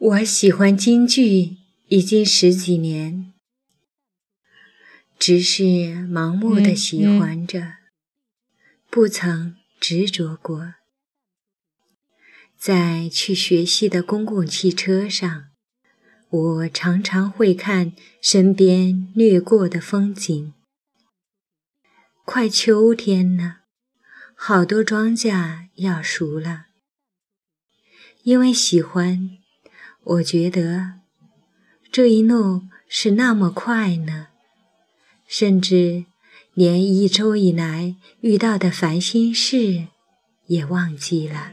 我喜欢京剧已经十几年，只是盲目的喜欢着，不曾执着过。在去学戏的公共汽车上，我常常会看身边掠过的风景。快秋天了，好多庄稼要熟了。因为喜欢，我觉得这一路是那么快呢，甚至连一周以来遇到的烦心事也忘记了。